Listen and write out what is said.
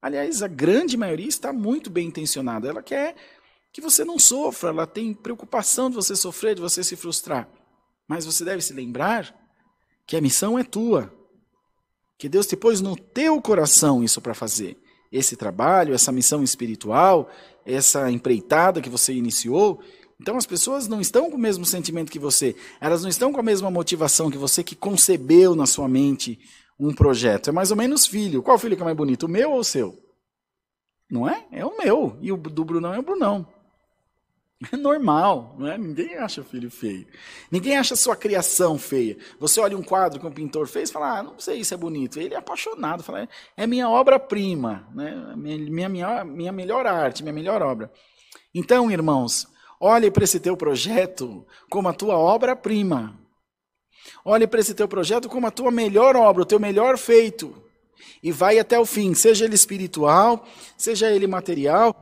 aliás, a grande maioria está muito bem intencionada. Ela quer que você não sofra, ela tem preocupação de você sofrer, de você se frustrar. Mas você deve se lembrar que a missão é tua. Que Deus te pôs no teu coração isso para fazer. Esse trabalho, essa missão espiritual, essa empreitada que você iniciou. Então as pessoas não estão com o mesmo sentimento que você, elas não estão com a mesma motivação que você que concebeu na sua mente um projeto. É mais ou menos filho. Qual filho que é mais bonito, o meu ou o seu? Não é? É o meu. E o do Brunão é o Brunão. É normal, não é? Ninguém acha filho feio. Ninguém acha sua criação feia. Você olha um quadro que um pintor fez e fala, ah, não sei se é bonito. Ele é apaixonado, fala, é minha obra-prima, né? minha, minha, minha melhor arte, minha melhor obra. Então, irmãos, olhe para esse teu projeto como a tua obra-prima. Olhe para esse teu projeto como a tua melhor obra, o teu melhor feito. E vai até o fim, seja ele espiritual, seja ele material.